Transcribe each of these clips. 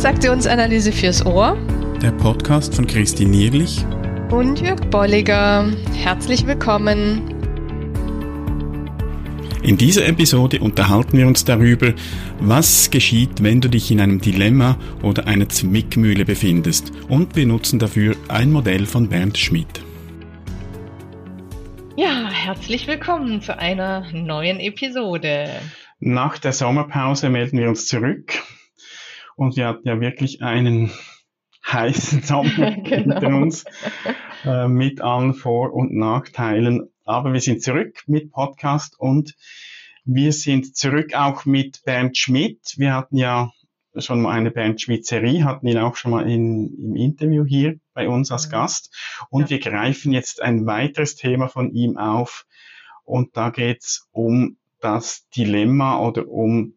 Transaktionsanalyse fürs Ohr. Der Podcast von Christine Nierlich und Jörg Bolliger. Herzlich willkommen. In dieser Episode unterhalten wir uns darüber, was geschieht, wenn du dich in einem Dilemma oder einer Zwickmühle befindest. Und wir nutzen dafür ein Modell von Bernd Schmidt. Ja, herzlich willkommen zu einer neuen Episode. Nach der Sommerpause melden wir uns zurück und wir hatten ja wirklich einen heißen Sommer genau. hinter uns äh, mit allen Vor- und Nachteilen. Aber wir sind zurück mit Podcast und wir sind zurück auch mit Bernd Schmidt. Wir hatten ja schon mal eine Bernd Schmidt-Serie, hatten ihn auch schon mal in, im Interview hier bei uns als mhm. Gast. Und ja. wir greifen jetzt ein weiteres Thema von ihm auf. Und da geht's um das Dilemma oder um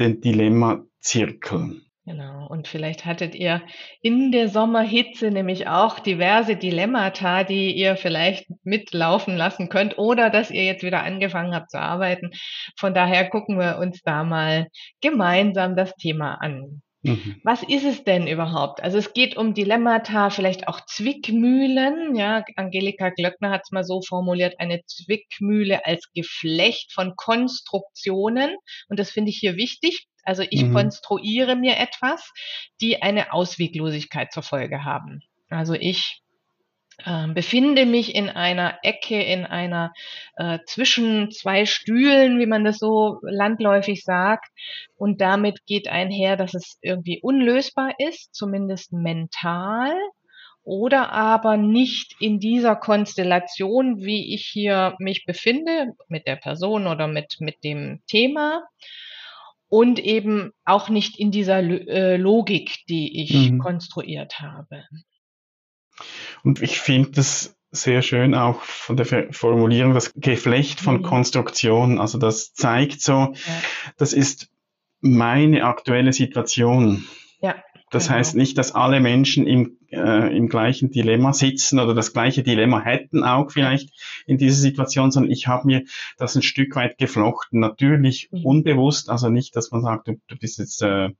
den Dilemma-Zirkel. Genau. Und vielleicht hattet ihr in der Sommerhitze nämlich auch diverse Dilemmata, die ihr vielleicht mitlaufen lassen könnt oder dass ihr jetzt wieder angefangen habt zu arbeiten. Von daher gucken wir uns da mal gemeinsam das Thema an. Mhm. Was ist es denn überhaupt? Also es geht um Dilemmata, vielleicht auch Zwickmühlen. Ja, Angelika Glöckner hat es mal so formuliert, eine Zwickmühle als Geflecht von Konstruktionen. Und das finde ich hier wichtig. Also ich mhm. konstruiere mir etwas, die eine Ausweglosigkeit zur Folge haben. Also ich äh, befinde mich in einer Ecke, in einer äh, zwischen zwei Stühlen, wie man das so landläufig sagt. Und damit geht einher, dass es irgendwie unlösbar ist, zumindest mental. Oder aber nicht in dieser Konstellation, wie ich hier mich befinde, mit der Person oder mit, mit dem Thema und eben auch nicht in dieser äh, Logik, die ich mhm. konstruiert habe. Und ich finde das sehr schön auch von der Formulierung, das Geflecht von mhm. Konstruktionen. Also das zeigt so, ja. das ist meine aktuelle Situation. Das genau. heißt nicht, dass alle Menschen im, äh, im gleichen Dilemma sitzen oder das gleiche Dilemma hätten auch vielleicht in dieser Situation, sondern ich habe mir das ein Stück weit geflochten. Natürlich mhm. unbewusst, also nicht, dass man sagt, du, du bist jetzt äh, äh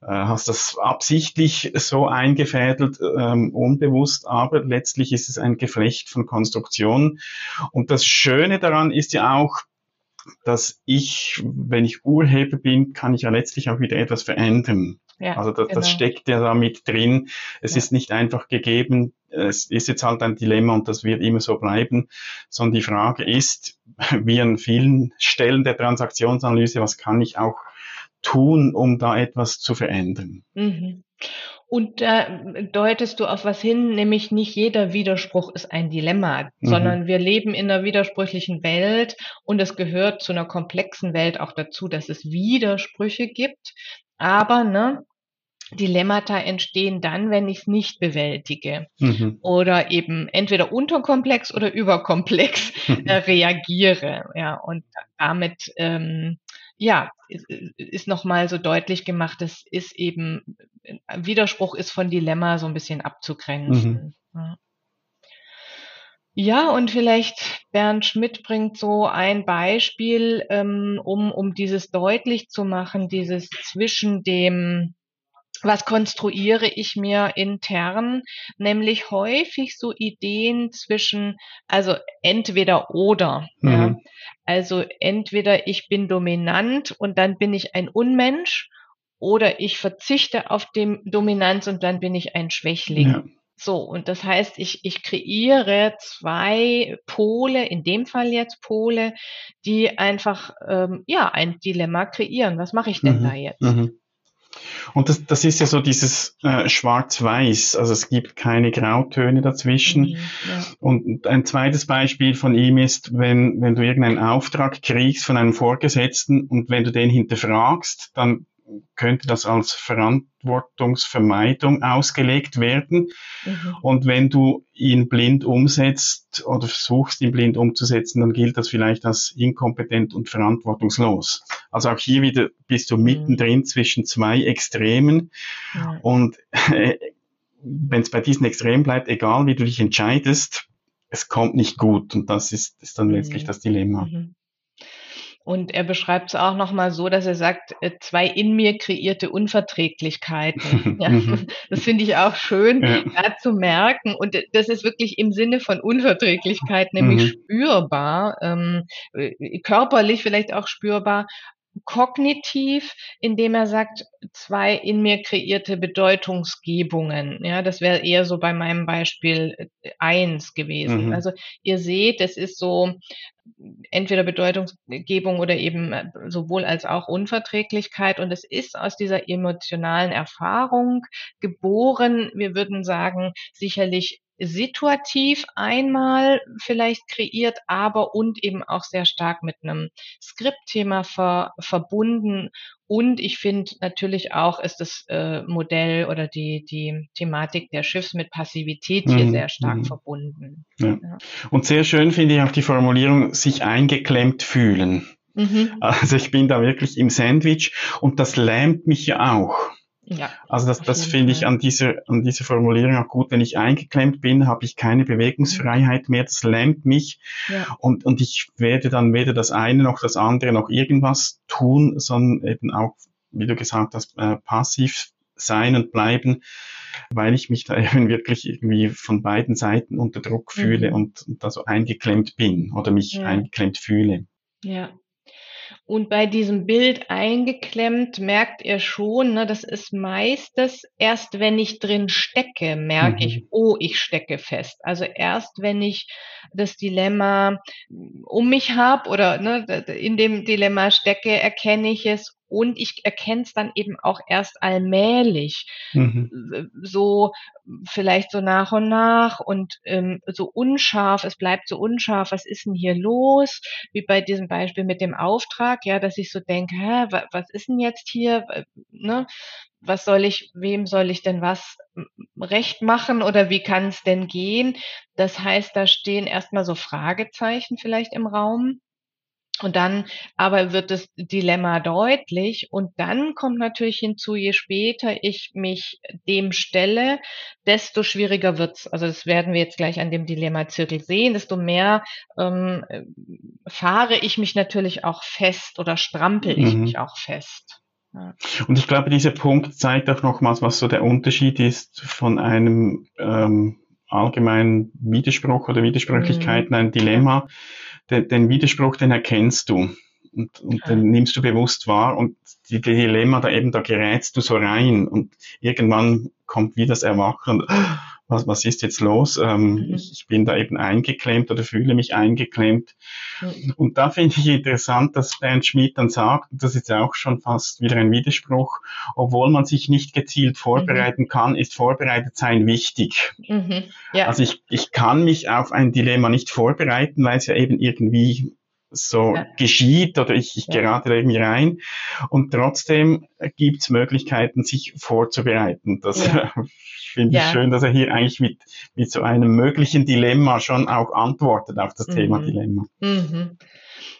hast das absichtlich so eingefädelt, ähm, unbewusst, aber letztlich ist es ein Geflecht von Konstruktionen. Und das Schöne daran ist ja auch, dass ich, wenn ich Urheber bin, kann ich ja letztlich auch wieder etwas verändern. Ja, also das, genau. das steckt ja da mit drin. Es ja. ist nicht einfach gegeben, es ist jetzt halt ein Dilemma und das wird immer so bleiben, sondern die Frage ist, wie an vielen Stellen der Transaktionsanalyse, was kann ich auch tun, um da etwas zu verändern? Mhm. Und da deutest du auf was hin, nämlich nicht jeder Widerspruch ist ein Dilemma, mhm. sondern wir leben in einer widersprüchlichen Welt und es gehört zu einer komplexen Welt auch dazu, dass es Widersprüche gibt. Aber ne, Dilemmata entstehen dann, wenn ich es nicht bewältige mhm. oder eben entweder unterkomplex oder überkomplex äh, reagiere. Ja, und damit ähm, ja ist, nochmal so deutlich gemacht, es ist eben Widerspruch ist von Dilemma so ein bisschen abzugrenzen. Mhm. Ja. Ja, und vielleicht Bernd Schmidt bringt so ein Beispiel, ähm, um, um dieses deutlich zu machen, dieses zwischen dem, was konstruiere ich mir intern, nämlich häufig so Ideen zwischen, also entweder oder. Mhm. Ja. Also entweder ich bin dominant und dann bin ich ein Unmensch oder ich verzichte auf dem Dominanz und dann bin ich ein Schwächling. Ja. So, und das heißt, ich, ich kreiere zwei Pole, in dem Fall jetzt Pole, die einfach ähm, ja ein Dilemma kreieren. Was mache ich denn mhm, da jetzt? Mhm. Und das, das ist ja so dieses äh, Schwarz-Weiß, also es gibt keine Grautöne dazwischen. Mhm, ja. Und ein zweites Beispiel von ihm ist, wenn, wenn du irgendeinen Auftrag kriegst von einem Vorgesetzten und wenn du den hinterfragst, dann könnte das als Verantwortungsvermeidung ausgelegt werden. Mhm. Und wenn du ihn blind umsetzt oder versuchst, ihn blind umzusetzen, dann gilt das vielleicht als inkompetent und verantwortungslos. Also auch hier wieder bist du mhm. mittendrin zwischen zwei Extremen. Ja. Und äh, wenn es bei diesen Extremen bleibt, egal wie du dich entscheidest, es kommt nicht gut. Und das ist, ist dann letztlich mhm. das Dilemma. Mhm. Und er beschreibt es auch nochmal so, dass er sagt, äh, zwei in mir kreierte Unverträglichkeiten. ja, mhm. das finde ich auch schön ja. zu merken. Und das ist wirklich im Sinne von Unverträglichkeit, nämlich mhm. spürbar, ähm, äh, körperlich vielleicht auch spürbar, kognitiv, indem er sagt, zwei in mir kreierte Bedeutungsgebungen. Ja, das wäre eher so bei meinem Beispiel äh, eins gewesen. Mhm. Also ihr seht, es ist so entweder Bedeutungsgebung oder eben äh, sowohl als auch Unverträglichkeit. Und es ist aus dieser emotionalen Erfahrung geboren. Wir würden sagen, sicherlich situativ einmal vielleicht kreiert, aber und eben auch sehr stark mit einem Skriptthema ver, verbunden. Und ich finde natürlich auch ist das äh, Modell oder die, die Thematik der Schiffs mit Passivität hier mhm. sehr stark mhm. verbunden. Ja. Ja. Und sehr schön finde ich auch die Formulierung, sich eingeklemmt fühlen. Mhm. Also ich bin da wirklich im Sandwich und das lähmt mich ja auch. Ja, also das, das finde ich an dieser, an dieser Formulierung auch gut. Wenn ich eingeklemmt bin, habe ich keine Bewegungsfreiheit mehr. Das lähmt mich. Ja. Und, und ich werde dann weder das eine noch das andere noch irgendwas tun, sondern eben auch, wie du gesagt hast, äh, passiv sein und bleiben, weil ich mich da eben wirklich irgendwie von beiden Seiten unter Druck fühle mhm. und, und da so eingeklemmt bin oder mich ja. eingeklemmt fühle. Ja, und bei diesem Bild eingeklemmt merkt ihr schon, ne, das ist meistens erst, wenn ich drin stecke, merke mhm. ich, oh, ich stecke fest. Also erst, wenn ich das Dilemma um mich habe oder ne, in dem Dilemma stecke, erkenne ich es und ich erkenne es dann eben auch erst allmählich, mhm. so vielleicht so nach und nach und ähm, so unscharf, es bleibt so unscharf, was ist denn hier los? Wie bei diesem Beispiel mit dem Auftrag, ja, dass ich so denke, hä, was ist denn jetzt hier? Ne? Was soll ich, wem soll ich denn was recht machen oder wie kann es denn gehen? Das heißt, da stehen erstmal so Fragezeichen vielleicht im Raum. Und dann aber wird das Dilemma deutlich und dann kommt natürlich hinzu, je später ich mich dem stelle, desto schwieriger wird's. Also das werden wir jetzt gleich an dem Dilemma-Zirkel sehen, desto mehr ähm, fahre ich mich natürlich auch fest oder strampel ich mhm. mich auch fest. Ja. Und ich glaube, dieser Punkt zeigt auch nochmals, was so der Unterschied ist von einem ähm, allgemeinen Widerspruch oder Widersprüchlichkeit, mhm. ein Dilemma den, den Widerspruch, den erkennst du und, und ja. den nimmst du bewusst wahr und die, die Dilemma da eben, da gerätst du so rein und irgendwann kommt wie das Erwachen was, was ist jetzt los? Ähm, mhm. ich, ich, bin da eben eingeklemmt oder fühle mich eingeklemmt. Mhm. Und da finde ich interessant, dass Bernd Schmidt dann sagt, das ist ja auch schon fast wieder ein Widerspruch, obwohl man sich nicht gezielt vorbereiten mhm. kann, ist vorbereitet sein wichtig. Mhm. Ja. Also ich, ich kann mich auf ein Dilemma nicht vorbereiten, weil es ja eben irgendwie so ja. geschieht oder ich, ich ja. gerate da irgendwie rein. Und trotzdem gibt es Möglichkeiten, sich vorzubereiten. Das ja. finde ich schön, dass er hier eigentlich mit, mit so einem möglichen Dilemma schon auch antwortet auf das mhm. Thema Dilemma. Mhm.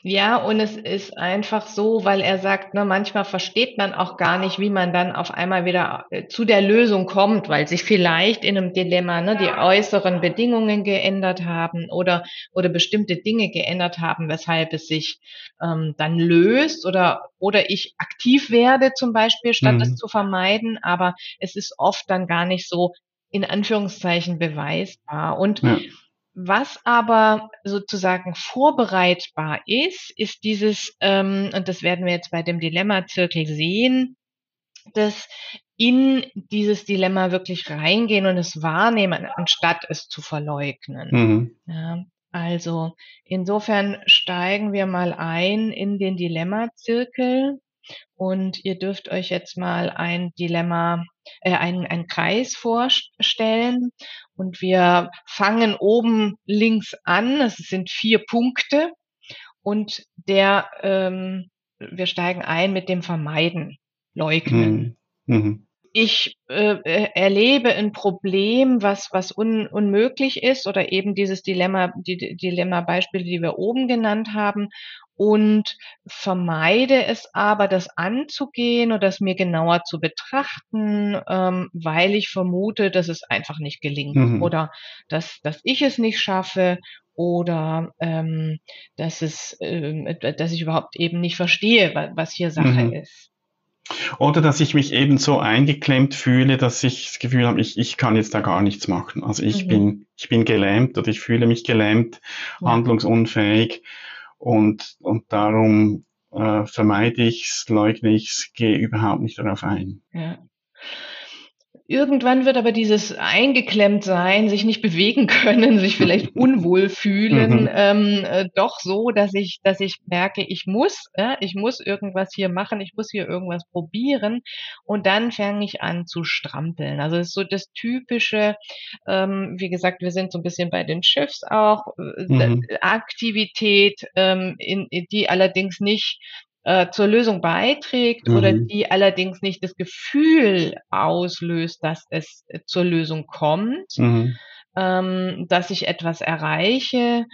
Ja, und es ist einfach so, weil er sagt, ne, manchmal versteht man auch gar nicht, wie man dann auf einmal wieder äh, zu der Lösung kommt, weil sich vielleicht in einem Dilemma ne, die äußeren Bedingungen geändert haben oder, oder bestimmte Dinge geändert haben, weshalb es sich ähm, dann löst oder, oder ich aktiv werde zum Beispiel, statt mhm. es zu vermeiden. Aber es ist oft dann gar nicht so in Anführungszeichen beweisbar. Und ja was aber sozusagen vorbereitbar ist, ist dieses, ähm, und das werden wir jetzt bei dem Dilemma-Zirkel sehen, dass in dieses Dilemma wirklich reingehen und es wahrnehmen, anstatt es zu verleugnen. Mhm. Ja, also insofern steigen wir mal ein in den Dilemma-Zirkel und ihr dürft euch jetzt mal ein Dilemma, äh, einen, einen Kreis vorstellen. Und wir fangen oben links an. Es sind vier Punkte. Und der, ähm, wir steigen ein mit dem Vermeiden, Leugnen. Mhm. Mhm. Ich äh, äh erlebe ein Problem, was, was un, unmöglich ist, oder eben dieses Dilemma, die Dilemma-Beispiele, die wir oben genannt haben und vermeide es aber, das anzugehen oder das mir genauer zu betrachten, ähm, weil ich vermute, dass es einfach nicht gelingt mhm. oder dass, dass ich es nicht schaffe oder ähm, dass es, äh, dass ich überhaupt eben nicht verstehe, was, was hier Sache mhm. ist. Oder dass ich mich eben so eingeklemmt fühle, dass ich das Gefühl habe, ich, ich kann jetzt da gar nichts machen. Also ich mhm. bin, ich bin gelähmt oder ich fühle mich gelähmt, ja. handlungsunfähig und, und darum äh, vermeide ich es, leugne ich es, gehe überhaupt nicht darauf ein. Ja. Irgendwann wird aber dieses eingeklemmt sein, sich nicht bewegen können, sich vielleicht unwohl fühlen, mhm. ähm, äh, doch so, dass ich, dass ich merke, ich muss, äh, ich muss irgendwas hier machen, ich muss hier irgendwas probieren und dann fange ich an zu strampeln. Also es ist so das typische, ähm, wie gesagt, wir sind so ein bisschen bei den Schiffs auch, äh, mhm. Aktivität, ähm, in, die allerdings nicht äh, zur Lösung beiträgt mhm. oder die allerdings nicht das Gefühl auslöst, dass es äh, zur Lösung kommt, mhm. ähm, dass ich etwas erreiche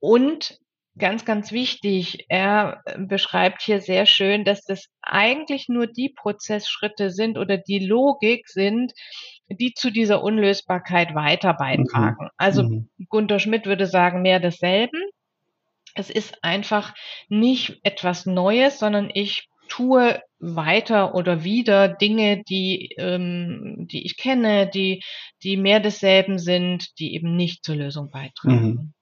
und ganz, ganz wichtig, er beschreibt hier sehr schön, dass das eigentlich nur die Prozessschritte sind oder die Logik sind, die zu dieser Unlösbarkeit weiter beitragen. Mhm. Also mhm. Gunter Schmidt würde sagen, mehr desselben. Es ist einfach nicht etwas Neues, sondern ich tue weiter oder wieder Dinge, die, ähm, die ich kenne, die, die mehr desselben sind, die eben nicht zur Lösung beitragen. Mhm.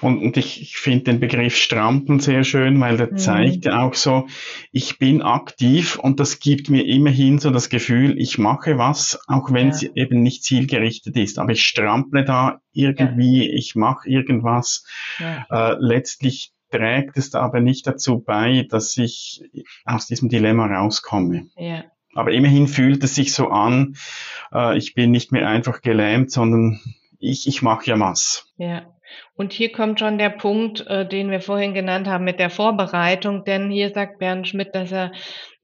Und, und ich, ich finde den Begriff Strampeln sehr schön, weil der mhm. zeigt ja auch so, ich bin aktiv und das gibt mir immerhin so das Gefühl, ich mache was, auch wenn ja. es eben nicht zielgerichtet ist. Aber ich strample da irgendwie, ja. ich mache irgendwas. Ja. Äh, letztlich trägt es aber nicht dazu bei, dass ich aus diesem Dilemma rauskomme. Ja. Aber immerhin fühlt es sich so an, äh, ich bin nicht mehr einfach gelähmt, sondern ich, ich mache ja was. Ja. Und hier kommt schon der Punkt, äh, den wir vorhin genannt haben mit der Vorbereitung, denn hier sagt Bernd Schmidt, dass er,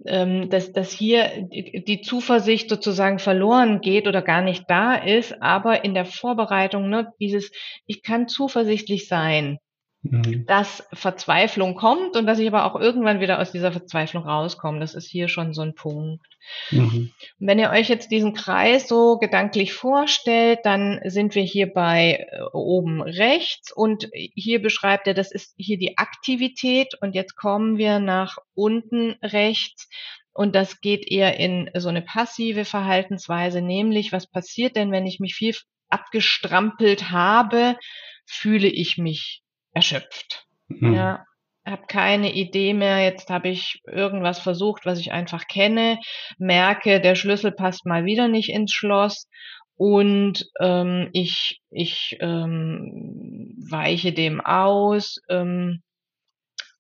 ähm, dass, dass hier die, Zuversicht sozusagen verloren geht oder gar nicht da ist, aber in der Vorbereitung, ne, dieses, ich kann zuversichtlich sein, Mhm. dass Verzweiflung kommt und dass ich aber auch irgendwann wieder aus dieser Verzweiflung rauskomme. Das ist hier schon so ein Punkt. Mhm. wenn ihr euch jetzt diesen Kreis so gedanklich vorstellt, dann sind wir hier bei äh, oben rechts und hier beschreibt er, das ist hier die Aktivität und jetzt kommen wir nach unten rechts. Und das geht eher in so eine passive Verhaltensweise, nämlich was passiert denn, wenn ich mich viel abgestrampelt habe, fühle ich mich erschöpft. Mhm. Ja, habe keine Idee mehr. Jetzt habe ich irgendwas versucht, was ich einfach kenne, merke, der Schlüssel passt mal wieder nicht ins Schloss und ähm, ich, ich ähm, weiche dem aus ähm,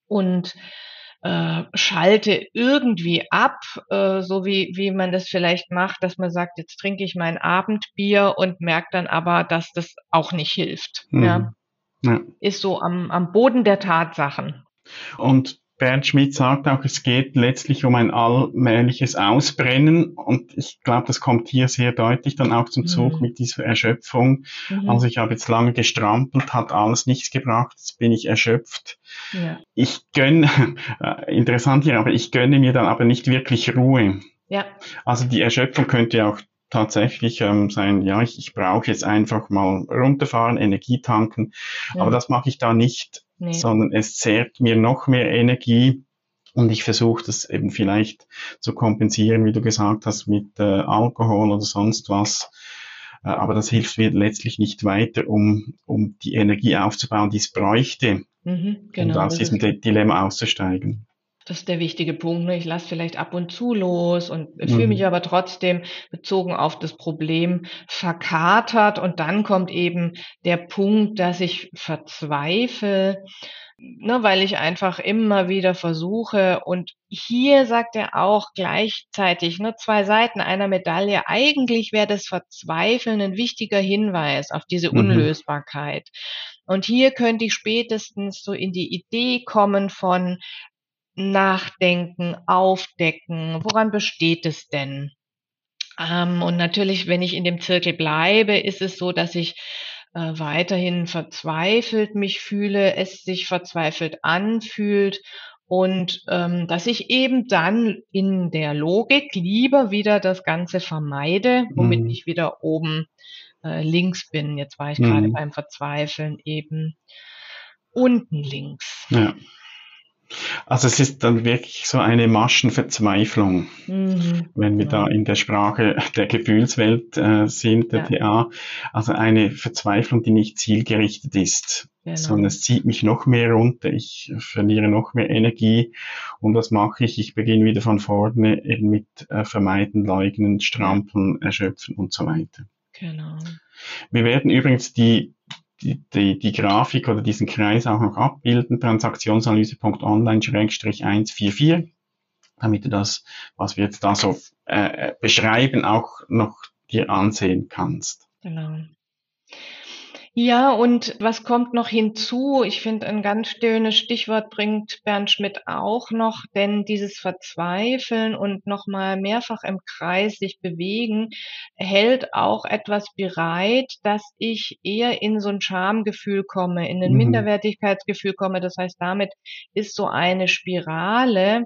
und äh, schalte irgendwie ab, äh, so wie, wie man das vielleicht macht, dass man sagt, jetzt trinke ich mein Abendbier und merkt dann aber, dass das auch nicht hilft. Mhm. Ja. Ja. Ist so am, am Boden der Tatsachen. Und Bernd Schmidt sagt auch, es geht letztlich um ein allmähliches Ausbrennen und ich glaube, das kommt hier sehr deutlich dann auch zum Zug mhm. mit dieser Erschöpfung. Mhm. Also ich habe jetzt lange gestrampelt, hat alles nichts gebracht, jetzt bin ich erschöpft. Ja. Ich gönne, äh, interessant hier, aber ich gönne mir dann aber nicht wirklich Ruhe. Ja. Also die Erschöpfung könnte auch tatsächlich ähm, sein, ja, ich, ich brauche jetzt einfach mal runterfahren, Energie tanken, ja. aber das mache ich da nicht, nee. sondern es zehrt mir noch mehr Energie und ich versuche das eben vielleicht zu kompensieren, wie du gesagt hast, mit äh, Alkohol oder sonst was. Äh, aber das hilft mir letztlich nicht weiter, um, um die Energie aufzubauen, die es bräuchte, mhm, genau, um aus diesem Dilemma auszusteigen. Das ist der wichtige Punkt. Ne? Ich lasse vielleicht ab und zu los und mhm. fühle mich aber trotzdem bezogen auf das Problem verkatert. Und dann kommt eben der Punkt, dass ich verzweifle, ne, weil ich einfach immer wieder versuche. Und hier sagt er auch gleichzeitig ne, zwei Seiten einer Medaille. Eigentlich wäre das Verzweifeln ein wichtiger Hinweis auf diese mhm. Unlösbarkeit. Und hier könnte ich spätestens so in die Idee kommen von, nachdenken, aufdecken, woran besteht es denn? Ähm, und natürlich, wenn ich in dem Zirkel bleibe, ist es so, dass ich äh, weiterhin verzweifelt mich fühle, es sich verzweifelt anfühlt und ähm, dass ich eben dann in der Logik lieber wieder das Ganze vermeide, womit mhm. ich wieder oben äh, links bin. Jetzt war ich mhm. gerade beim Verzweifeln eben unten links. Ja. Also es ist dann wirklich so eine Maschenverzweiflung, mhm. wenn wir ja. da in der Sprache der Gefühlswelt äh, sind, der ja. TA. Also eine Verzweiflung, die nicht zielgerichtet ist, genau. sondern es zieht mich noch mehr runter, ich verliere noch mehr Energie. Und was mache ich? Ich beginne wieder von vorne eben mit äh, Vermeiden, Leugnen, Strampeln, Erschöpfen und so weiter. Genau. Wir werden übrigens die die, die, die Grafik oder diesen Kreis auch noch abbilden, transaktionsanalyse.online-144, damit du das, was wir jetzt da so äh, beschreiben, auch noch dir ansehen kannst. Genau. Ja, und was kommt noch hinzu? Ich finde, ein ganz schönes Stichwort bringt Bernd Schmidt auch noch, denn dieses Verzweifeln und nochmal mehrfach im Kreis sich bewegen, hält auch etwas bereit, dass ich eher in so ein Schamgefühl komme, in ein mhm. Minderwertigkeitsgefühl komme. Das heißt, damit ist so eine Spirale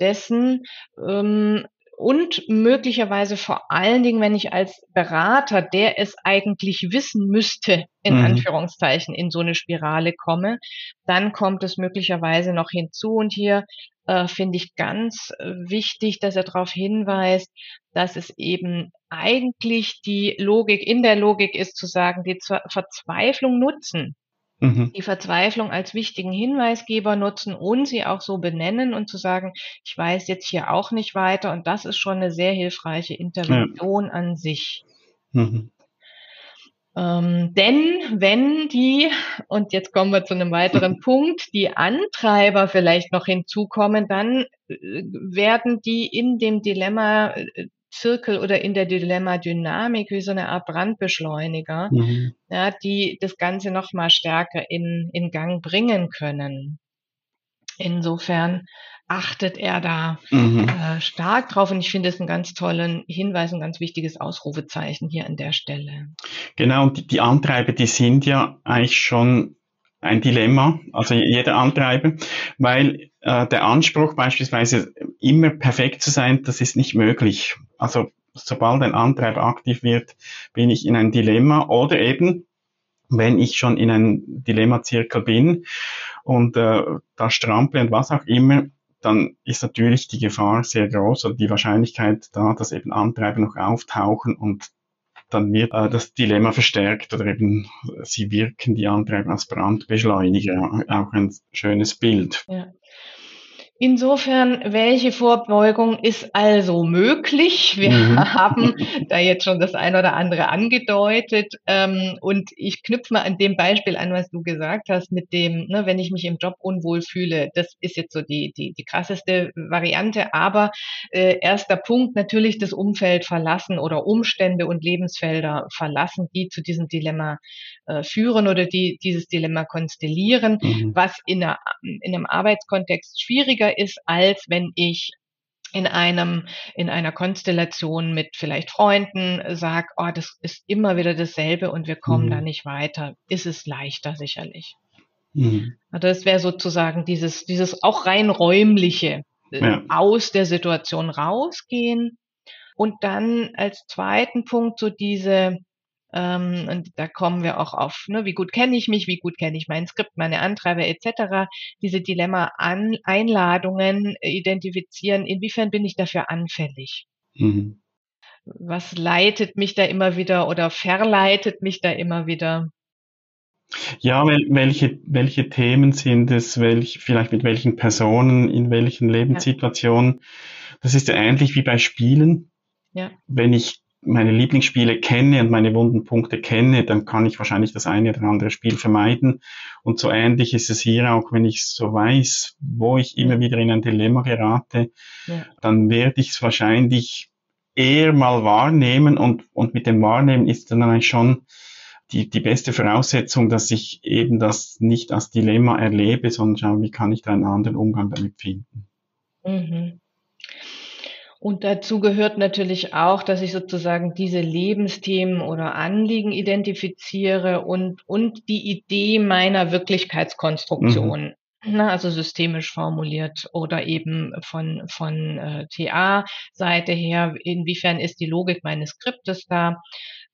dessen, ähm, und möglicherweise vor allen Dingen, wenn ich als Berater, der es eigentlich wissen müsste, in mhm. Anführungszeichen, in so eine Spirale komme, dann kommt es möglicherweise noch hinzu. Und hier äh, finde ich ganz äh, wichtig, dass er darauf hinweist, dass es eben eigentlich die Logik in der Logik ist, zu sagen, die Verzweiflung nutzen, mhm. die Verzweiflung als wichtigen Hinweisgeber nutzen und sie auch so benennen und zu sagen, ich weiß jetzt hier auch nicht weiter. Und das ist schon eine sehr hilfreiche Intervention ja. an sich. Mhm. Ähm, denn wenn die, und jetzt kommen wir zu einem weiteren Punkt, die Antreiber vielleicht noch hinzukommen, dann äh, werden die in dem Dilemma äh, Zirkel oder in der Dilemma-Dynamik wie so eine Art Brandbeschleuniger, mhm. ja, die das Ganze noch mal stärker in, in Gang bringen können. Insofern achtet er da mhm. äh, stark drauf und ich finde es einen ganz tollen Hinweis, ein ganz wichtiges Ausrufezeichen hier an der Stelle. Genau, und die, die Antreiber, die sind ja eigentlich schon ein Dilemma, also jeder Antreiber, weil äh, der Anspruch beispielsweise immer perfekt zu sein, das ist nicht möglich. Also sobald ein Antreiber aktiv wird, bin ich in ein Dilemma oder eben, wenn ich schon in ein Dilemma-Zirkel bin und äh, da strample und was auch immer, dann ist natürlich die Gefahr sehr groß oder die Wahrscheinlichkeit da, dass eben Antreiber noch auftauchen und dann wird äh, das Dilemma verstärkt oder eben sie wirken die Antreiber als Brandbeschleuniger, auch ein schönes Bild. Ja. Insofern, welche Vorbeugung ist also möglich? Wir mhm. haben da jetzt schon das ein oder andere angedeutet. Ähm, und ich knüpfe mal an dem Beispiel an, was du gesagt hast, mit dem, ne, wenn ich mich im Job unwohl fühle. Das ist jetzt so die, die, die krasseste Variante. Aber äh, erster Punkt, natürlich das Umfeld verlassen oder Umstände und Lebensfelder verlassen, die zu diesem Dilemma äh, führen oder die dieses Dilemma konstellieren, mhm. was in, einer, in einem Arbeitskontext schwieriger schwieriger ist, als wenn ich in einem, in einer Konstellation mit vielleicht Freunden sag, oh, das ist immer wieder dasselbe und wir kommen mhm. da nicht weiter, ist es leichter sicherlich. Mhm. Also das wäre sozusagen dieses, dieses auch rein räumliche äh, ja. aus der Situation rausgehen. Und dann als zweiten Punkt so diese, ähm, und da kommen wir auch auf, ne, wie gut kenne ich mich, wie gut kenne ich mein Skript, meine Antreiber etc. Diese Dilemma-Einladungen identifizieren, inwiefern bin ich dafür anfällig? Mhm. Was leitet mich da immer wieder oder verleitet mich da immer wieder? Ja, welche, welche Themen sind es, welch, vielleicht mit welchen Personen, in welchen Lebenssituationen? Ja. Das ist ja ähnlich wie bei Spielen. Ja. Wenn ich meine Lieblingsspiele kenne und meine wunden Punkte kenne, dann kann ich wahrscheinlich das eine oder andere Spiel vermeiden. Und so ähnlich ist es hier auch, wenn ich so weiß, wo ich immer wieder in ein Dilemma gerate, ja. dann werde ich es wahrscheinlich eher mal wahrnehmen und, und mit dem Wahrnehmen ist dann eigentlich schon die, die beste Voraussetzung, dass ich eben das nicht als Dilemma erlebe, sondern schaue, wie kann ich da einen anderen Umgang damit finden. Mhm. Und dazu gehört natürlich auch, dass ich sozusagen diese Lebensthemen oder Anliegen identifiziere und, und die Idee meiner Wirklichkeitskonstruktion. Mhm. Ne, also systemisch formuliert oder eben von, von äh, TA-Seite her, inwiefern ist die Logik meines Skriptes da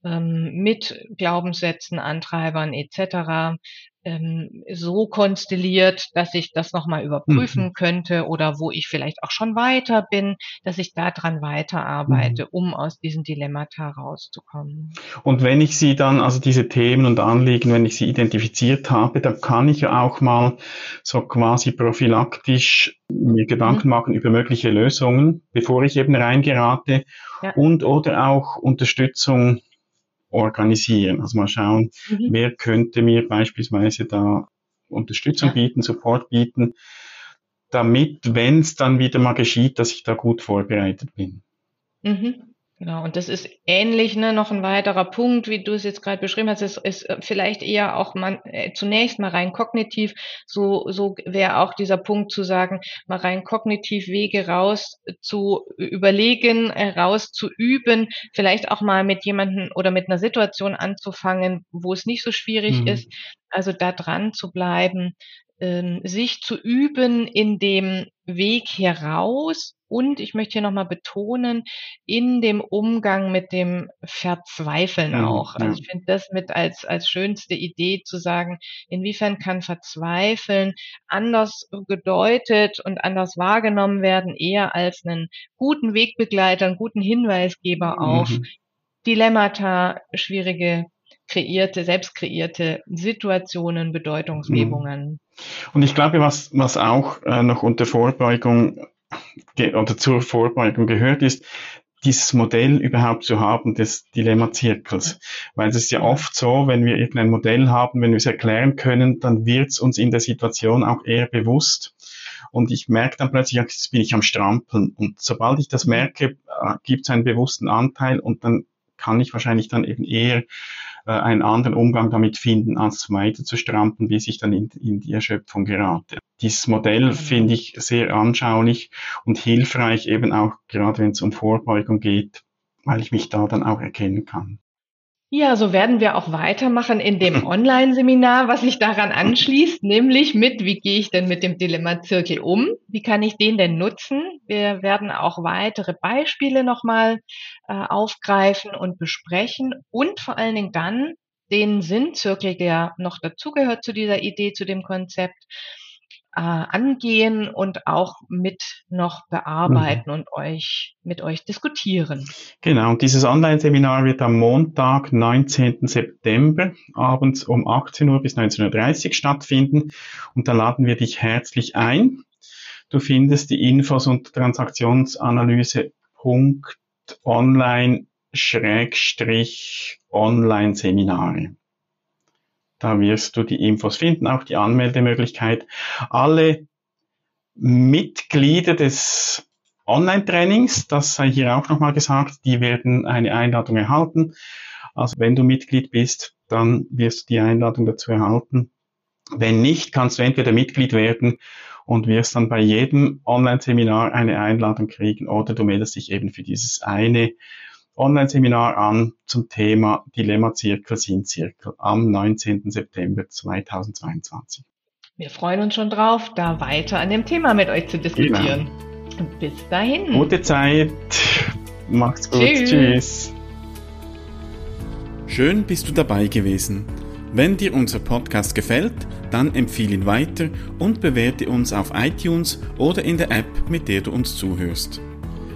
ähm, mit Glaubenssätzen, Antreibern etc ähm, so konstelliert, dass ich das nochmal überprüfen mhm. könnte oder wo ich vielleicht auch schon weiter bin, dass ich daran weiterarbeite, mhm. um aus diesen Dilemmata rauszukommen. Und wenn ich sie dann, also diese Themen und Anliegen, wenn ich sie identifiziert habe, dann kann ich ja auch mal so quasi prophylaktisch mir Gedanken mhm. machen über mögliche Lösungen, bevor ich eben reingerate ja. und oder auch Unterstützung organisieren. Also mal schauen, mhm. wer könnte mir beispielsweise da Unterstützung ja. bieten, Support bieten, damit, wenn es dann wieder mal geschieht, dass ich da gut vorbereitet bin. Mhm. Genau, und das ist ähnlich, ne, noch ein weiterer Punkt, wie du es jetzt gerade beschrieben hast, ist, ist äh, vielleicht eher auch man, äh, zunächst mal rein kognitiv, so, so wäre auch dieser Punkt zu sagen, mal rein kognitiv Wege raus zu überlegen, äh, raus zu üben, vielleicht auch mal mit jemandem oder mit einer Situation anzufangen, wo es nicht so schwierig mhm. ist, also da dran zu bleiben, sich zu üben in dem Weg heraus und ich möchte hier nochmal betonen, in dem Umgang mit dem Verzweifeln ja, auch. Also ich finde das mit als, als schönste Idee zu sagen, inwiefern kann Verzweifeln anders gedeutet und anders wahrgenommen werden, eher als einen guten Wegbegleiter, einen guten Hinweisgeber auf mhm. Dilemmata, schwierige kreierte, selbst kreierte Situationen, Bedeutungsgebungen. Und ich glaube, was, was auch äh, noch unter Vorbeugung oder zur Vorbeugung gehört, ist, dieses Modell überhaupt zu haben des Dilemma-Zirkels. Weil es ist ja oft so, wenn wir irgendein Modell haben, wenn wir es erklären können, dann wird es uns in der Situation auch eher bewusst. Und ich merke dann plötzlich, jetzt bin ich am Strampeln. Und sobald ich das merke, äh, gibt es einen bewussten Anteil und dann kann ich wahrscheinlich dann eben eher äh, einen anderen Umgang damit finden, als weiter zu strampen, bis ich dann in, in die Erschöpfung gerate. Dieses Modell genau. finde ich sehr anschaulich und hilfreich, eben auch gerade wenn es um Vorbeugung geht, weil ich mich da dann auch erkennen kann. Ja, so werden wir auch weitermachen in dem Online-Seminar, was sich daran anschließt, nämlich mit, wie gehe ich denn mit dem Dilemma-Zirkel um? Wie kann ich den denn nutzen? Wir werden auch weitere Beispiele nochmal äh, aufgreifen und besprechen und vor allen Dingen dann den Sinnzirkel, der noch dazugehört zu dieser Idee, zu dem Konzept, äh, angehen und auch mit noch bearbeiten mhm. und euch mit euch diskutieren. Genau, und dieses Online-Seminar wird am Montag, 19. September, abends um 18 Uhr bis 19.30 Uhr stattfinden und da laden wir dich herzlich ein. Du findest die Infos unter transaktionsanalyse.online Schrägstrich Online-Seminare. Da wirst du die Infos finden, auch die Anmeldemöglichkeit. Alle Mitglieder des Online-Trainings, das sei hier auch nochmal gesagt, die werden eine Einladung erhalten. Also wenn du Mitglied bist, dann wirst du die Einladung dazu erhalten. Wenn nicht, kannst du entweder Mitglied werden und wirst dann bei jedem Online-Seminar eine Einladung kriegen oder du meldest dich eben für dieses eine Online-Seminar an zum Thema Dilemma-Zirkel, Sinn-Zirkel am 19. September 2022. Wir freuen uns schon drauf, da weiter an dem Thema mit euch zu diskutieren. Genau. Bis dahin. Gute Zeit. Macht's gut. Tschüss. Tschüss. Schön bist du dabei gewesen. Wenn dir unser Podcast gefällt, dann empfehle ihn weiter und bewerte uns auf iTunes oder in der App, mit der du uns zuhörst.